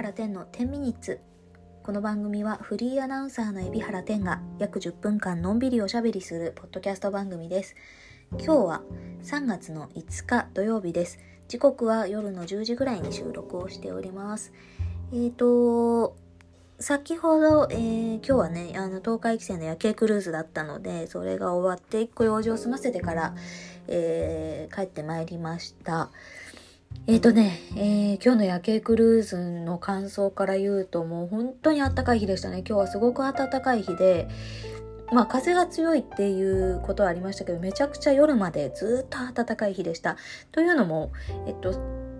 原天の10ミニッツ。この番組はフリーアナウンサーの海老原天が約10分間のんびりおしゃべりするポッドキャスト番組です。今日は3月の5日土曜日です。時刻は夜の10時ぐらいに収録をしております。えーと先ほど、えー、今日はね、あの、東海汽船の夜景クルーズだったので、それが終わって一個用事を済ませてから、えー、帰ってまいりました。えっ、ー、とね、えー、今日の夜景クルーズの感想から言うともう本当に暖かい日でしたね。今日はすごく暖かい日で、まあ風が強いっていうことはありましたけど、めちゃくちゃ夜までずっと暖かい日でした。というのも、えっと、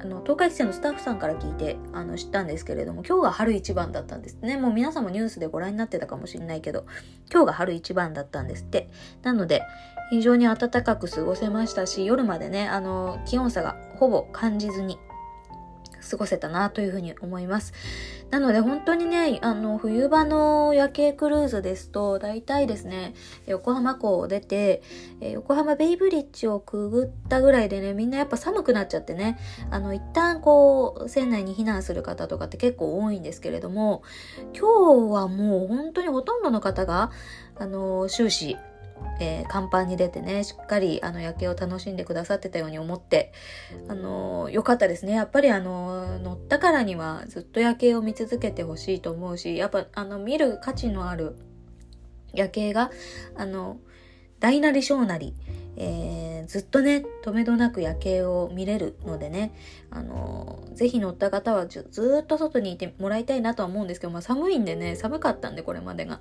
あの、東海汽船のスタッフさんから聞いて、あの、知ったんですけれども、今日が春一番だったんですね。もう皆さんもニュースでご覧になってたかもしれないけど、今日が春一番だったんですって。なので、非常に暖かく過ごせましたし、夜までね、あの、気温差がほぼ感じずに過ごせたなというふうに思います。なので本当にね、あの、冬場の夜景クルーズですと、大体ですね、横浜港を出て、え横浜ベイブリッジをくぐったぐらいでね、みんなやっぱ寒くなっちゃってね、あの、一旦こう、船内に避難する方とかって結構多いんですけれども、今日はもう本当にほとんどの方が、あの、終始、えー、甲板に出てね、しっかりあの夜景を楽しんでくださってたように思って、あのー、かったですね。やっぱりあの、乗ったからにはずっと夜景を見続けてほしいと思うし、やっぱあの、見る価値のある夜景が、あの、大なり小なり、えー、ずっとね、止めどなく夜景を見れるのでね、あのー、ぜひ乗った方はずっと外にいてもらいたいなとは思うんですけど、まあ寒いんでね、寒かったんでこれまでが。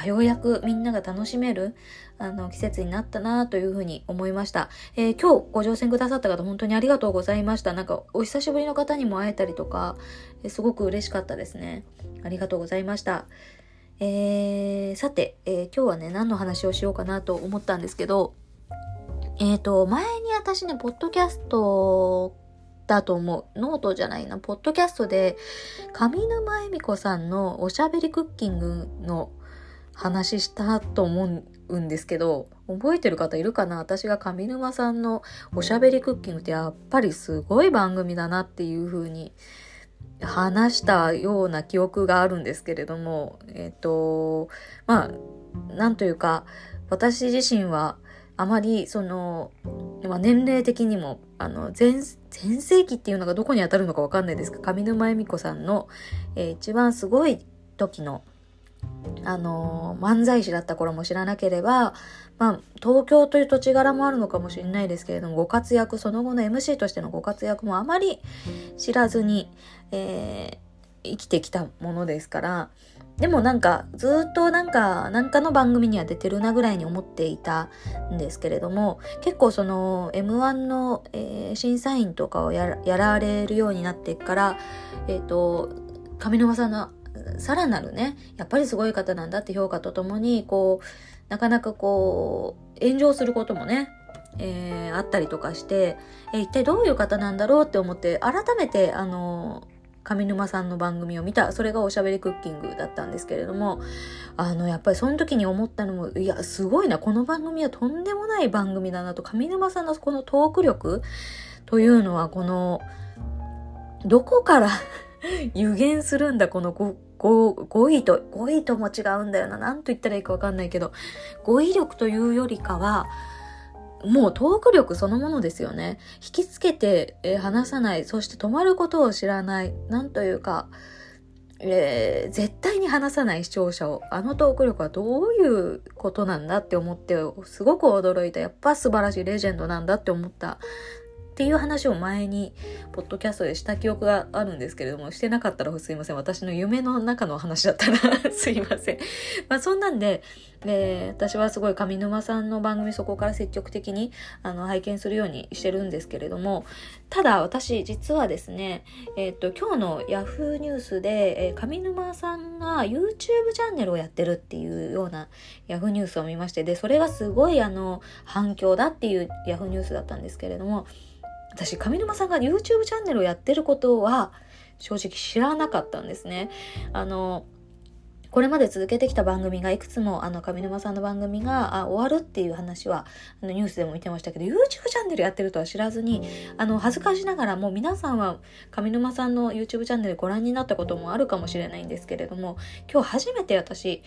あ、ようやくみんなが楽しめるあの季節になったなというふうに思いました、えー、今日ご乗船くださった方本当にありがとうございましたなんかお久しぶりの方にも会えたりとか、えー、すごく嬉しかったですねありがとうございましたえー、さて、え、今日はね何の話をしようかなと思ったんですけどえっ、と前に私ねポッドキャストだと思う。ノートじゃないな。ポッドキャストで、上沼恵美子さんのおしゃべりクッキングの話したと思うんですけど、覚えてる方いるかな？私が上沼さんのおしゃべりクッキングってやっぱりすごい番組だなっていう風に話したような記憶があるんですけれども、えっ、と、まあ、なんというか、私自身はあまりその、年齢的にも、あの、前、前世紀っていうのがどこに当たるのかわかんないですが、上沼恵美子さんの、えー、一番すごい時のあの漫才師だった頃も知らなければ、まあ、東京という土地柄もあるのかもしれないですけれども、ご活躍、その後の MC としてのご活躍もあまり知らずに、えー、生きてきたものですから、でもなんか、ずっとなんか、なんかの番組には出てるなぐらいに思っていたんですけれども、結構その M1 の、えー、審査員とかをやられるようになってから、えっ、ー、と、上沼さんのさらなるね、やっぱりすごい方なんだって評価とともに、こう、なかなかこう、炎上することもね、えー、あったりとかして、えー、一体どういう方なんだろうって思って、改めて、あの上沼さんの番組を見た、それがおしゃべりクッキングだったんですけれども、あの、やっぱりその時に思ったのも、いや、すごいな、この番組はとんでもない番組だなと、上沼さんのこのトーク力というのは、この、どこから 予言するんだ、この語彙と、語彙とも違うんだよな。なんと言ったらいいかわかんないけど、語彙力というよりかは、もうトーク力そのものですよね。引きつけて、えー、話さない、そして止まることを知らない、なんというか、えー、絶対に話さない視聴者を、あのトーク力はどういうことなんだって思って、すごく驚いた。やっぱ素晴らしいレジェンドなんだって思ったっていう話を前に、ポッドキャストでした記憶があるんですけれども、してなかったらすいません。私の夢の中の話だったら すいません。まあそんなんで、で、私はすごい上沼さんの番組そこから積極的にあの拝見するようにしてるんですけれども、ただ私実はですね、えっ、と、今日の Yahoo ニュースで、えー、上沼さんが YouTube チャンネルをやってるっていうような Yahoo ニュースを見まして、で、それがすごいあの反響だっていう Yahoo ニュースだったんですけれども、私、上沼さんが YouTube チャンネルをやってることは、正直知らなかったんですね。あの、これまで続けてきた番組がいくつもあの上沼さんの番組があ終わるっていう話はあのニュースでも見てましたけど YouTube チャンネルやってるとは知らずにあの恥ずかしながらもう皆さんは上沼さんの YouTube チャンネルご覧になったこともあるかもしれないんですけれども今日初めて私、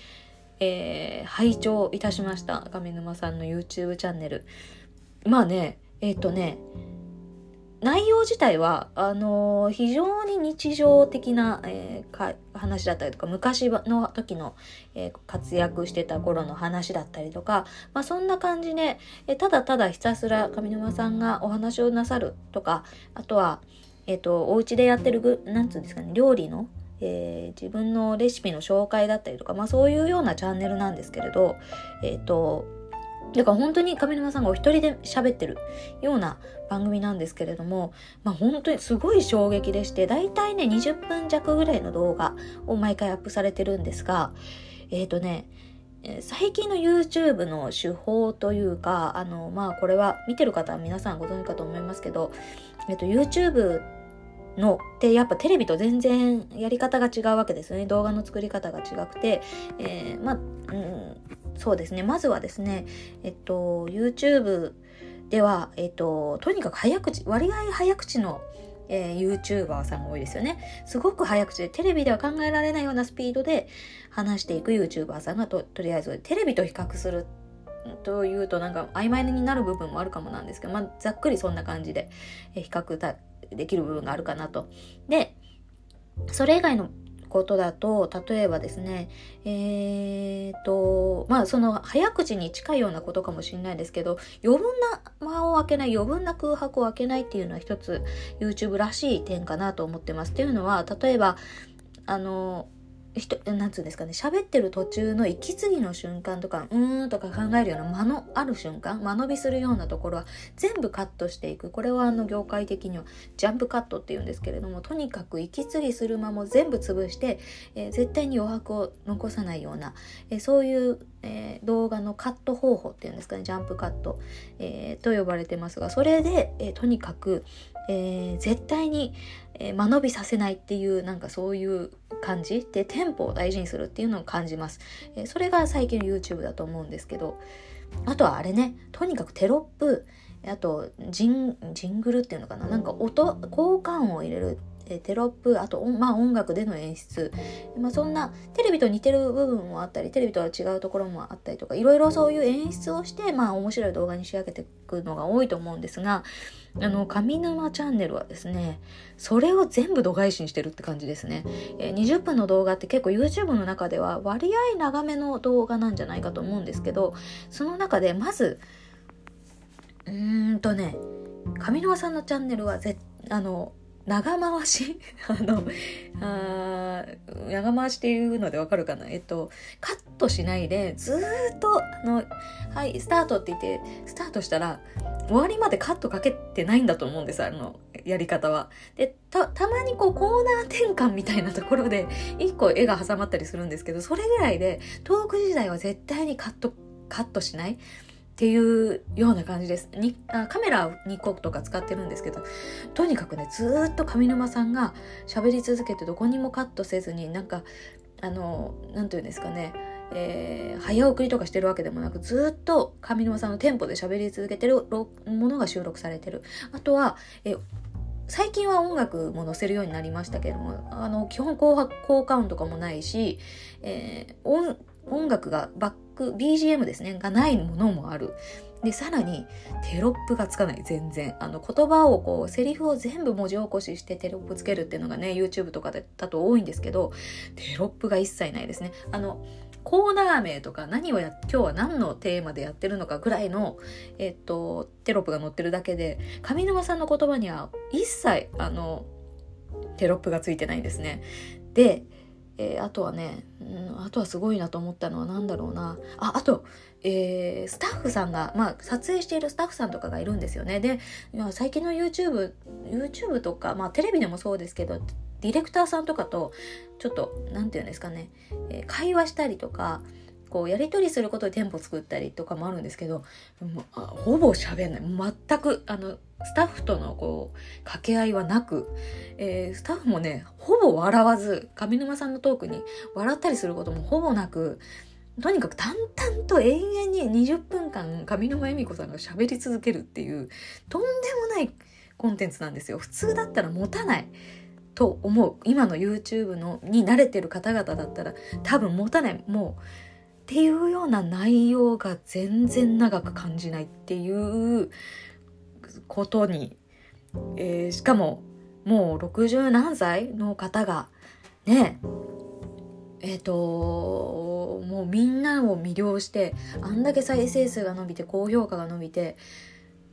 えー、拝聴いたしました上沼さんの YouTube チャンネルまあねえっ、ー、とね内容自体は、あのー、非常に日常的な、えー、話だったりとか、昔の時の、えー、活躍してた頃の話だったりとか、まあそんな感じで、えただただひたすら上沼さんがお話をなさるとか、あとは、えっ、と、お家でやってるぐ、なんつうんですかね、料理の、え自分のレシピの紹介だったりとか、まあそういうようなチャンネルなんですけれど、えっ、と、だから本当に上沼さんがお一人で喋ってるような番組なんですけれども、まあ本当にすごい衝撃でして、だいたいね、20分弱ぐらいの動画を毎回アップされてるんですが、えっ、ー、とね、最近の YouTube の手法というか、あの、まあこれは見てる方は皆さんご存知かと思いますけど、えっ、と YouTube のってやっぱテレビと全然やり方が違うわけですよね。動画の作り方が違くて、えー、まあ、うん、そうですね。まずはですね、えっと、YouTube では、えっと、とにかく早口、割合早口の、えー、YouTuber さんが多いですよね。すごく早口で、テレビでは考えられないようなスピードで話していく YouTuber さんがと、とりあえず、テレビと比較するというとなんか曖昧になる部分もあるかもなんですけど、まあ、ざっくりそんな感じで、えー、比較できる部分があるかなと。で、それ以外のことだと、例えばですね、えーと、まあその早口に近いようなことかもしれないですけど、余分な間を空けない、余分な空白を空けないっていうのは一つ YouTube らしい点かなと思ってます。っていうのは、例えば、あの、人、なんつうんですかね、喋ってる途中の息継ぎの瞬間とか、うーんとか考えるような間のある瞬間、間延びするようなところは全部カットしていく。これはあの業界的にはジャンプカットって言うんですけれども、とにかく息継ぎする間も全部潰して、えー、絶対に余白を残さないような、えー、そういう、えー、動画のカット方法っていうんですかね、ジャンプカット、えと呼ばれてますが、それで、えとにかく、え絶対に、え間延びさせないっていうなんかそういう感じでテンポを大事にするっていうのを感じます、えそれが最近の YouTube だと思うんですけどあとはあれねとにかくテロップあとジンジングルっていうのかな？なんか音効果音を入れるえテロップ、あと、まあ、音楽での演出、まあ、そんなテレビと似てる部分もあったり、テレビとは違うところもあったりとか、いろいろそういう演出をして、まあ、面白い動画に仕上げていくのが多いと思うんですが、あの、上沼チャンネルはですね、それを全部度外視にしてるって感じですね。え、20分の動画って結構 YouTube の中では割合長めの動画なんじゃないかと思うんですけど、その中でまず、うーんとね、上沼さんのチャンネルはぜあの長回し？あの、あ長回しっていうのでわかるかな？えっと、カットしないで、ずっと、あの、はい、スタートって言って、スタートしたら、終わりまでカットかけてないんだと思うんです、あの、やり方は。で、た、たまにこう、コーナー転換みたいなところで、一個絵が挟まったりするんですけど、それぐらいで、トーク時代は絶対にカット、カットしない。っていうような感じです。にあカメラ2個とか使ってるんですけど、とにかくね、ずっと上沼さんが喋り続けてどこにもカットせずに、なんか、あの、なんていうんですかね、えー、早送りとかしてるわけでもなく、ずっと上沼さんのテンポで喋り続けてるものが収録されてる。あとは、え最近は音楽も載せるようになりましたけども、あの、基本効果音とかもないし、えー、音、音楽がバック、BGM ですね、がないものもある。で、さらに、テロップがつかない、全然。あの、言葉をこう、セリフを全部文字起こししてテロップつけるっていうのがね、YouTube とかだと多いんですけど、テロップが一切ないですね。あの、コーナー名とか何をや、今日は何のテーマでやってるのかぐらいの、えっと、テロップが載ってるだけで、上沼さんの言葉には一切、あの、テロップがついてないんですね。で、えー、あとはね、うん、あとはすごいなと思ったのは何だろうな。あ、あと、えー、スタッフさんが、まあ、撮影しているスタッフさんとかがいるんですよね。で、最近の YouTube、YouTube とか、まあ、テレビでもそうですけど、ディレクターさんとかと、ちょっと、何て言うんですかね、えー、会話したりとか、こうやり取りすることでテンポ作ったりとかもあるんですけどもうほぼ喋んない。全くあのスタッフとのこう掛け合いはなく、えー、スタッフもねほぼ笑わず上沼さんのトークに笑ったりすることもほぼなくとにかく淡々と永遠に20分間上沼恵美子さんが喋り続けるっていうとんでもないコンテンツなんですよ。普通だったら持たない。と思う。今の YouTube のに慣れてる方々だったら多分持たない。もうっていうような内容が全然長く感じないっていうことに、えー、しかももう60何歳の方がねえっ、ー、ともうみんなを魅了してあんだけ再生数が伸びて高評価が伸びて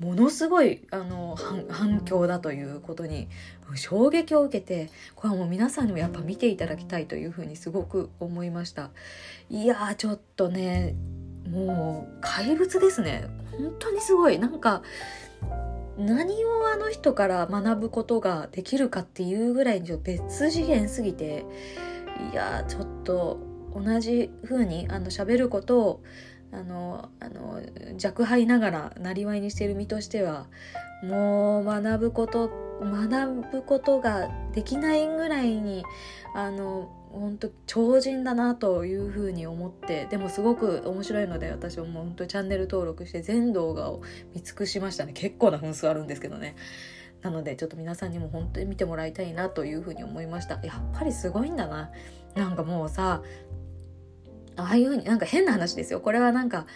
ものすごいあの反響だということに衝撃を受けてこれはもう皆さんにもやっぱ見ていただきたいというふうにすごく思いました。いやーちょっとねもう怪物ですね。本当にすごい。なんか何をあの人から学ぶことができるかっていうぐらいに別次元すぎていやちょっと同じ風にあの喋ることをあのあの若輩ながらなりわいにしている身としてはもう学ぶこと学ぶことができないぐらいにあの本当超人だなというふうに思ってでもすごく面白いので私はもう本当チャンネル登録して全動画を見尽くしましたね。結構な分数あるんですけどね。なのでちょっと皆さんにも本当に見てもらいたいなというふうに思いました。やっぱりすごいんだな。なんかもうさああいうふうになんか変な話ですよ。これはなんか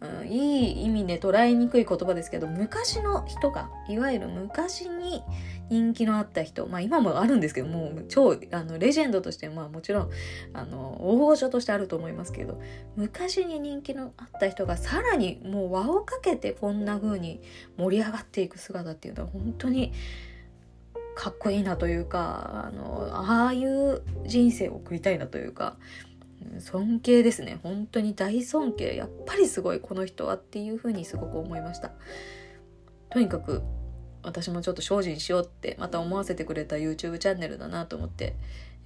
うん、いい意味で捉えにくい言葉ですけど昔の人がいわゆる昔に人気のあった人まあ今もあるんですけどもう超あのレジェンドとしてまあもちろんあの大御所としてあると思いますけど昔に人気のあった人がさらにもう輪をかけてこんな風に盛り上がっていく姿っていうのは本当にかっこいいなというかあのああいう人生を送りたいなというか尊敬ですね本当に大尊敬やっぱりすごいこの人はっていうふうにすごく思いましたとにかく私もちょっと精進しようってまた思わせてくれた YouTube チャンネルだなと思って、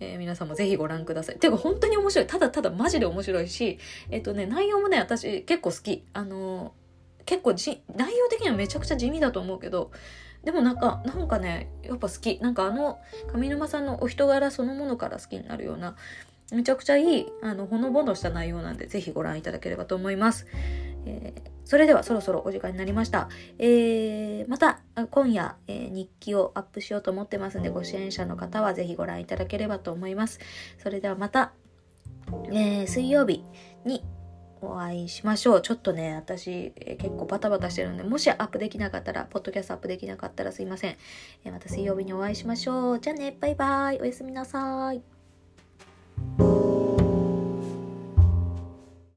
えー、皆さんもぜひご覧ください。てか本当に面白い。ただただマジで面白いし、えっ、とね、内容もね、私結構好き。あのー、結構じ、内容的にはめちゃくちゃ地味だと思うけど、でもなんか、なんかね、やっぱ好き。なんかあの、上沼さんのお人柄そのものから好きになるような、めちゃくちゃいい、あの、ほのぼのした内容なんで、ぜひご覧いただければと思います。えー、それではそろそろお時間になりました。えー、また今夜、えー、日記をアップしようと思ってますんで、ご支援者の方はぜひご覧いただければと思います。それではまた、えー水曜日にお会いしましょう。ちょっとね、私、え結構バタバタしてるんで、もしアップできなかったら、ポッドキャストアップできなかったらすいません。えまた水曜日にお会いしましょう。じゃあね、バイバイ。おやすみなさい。you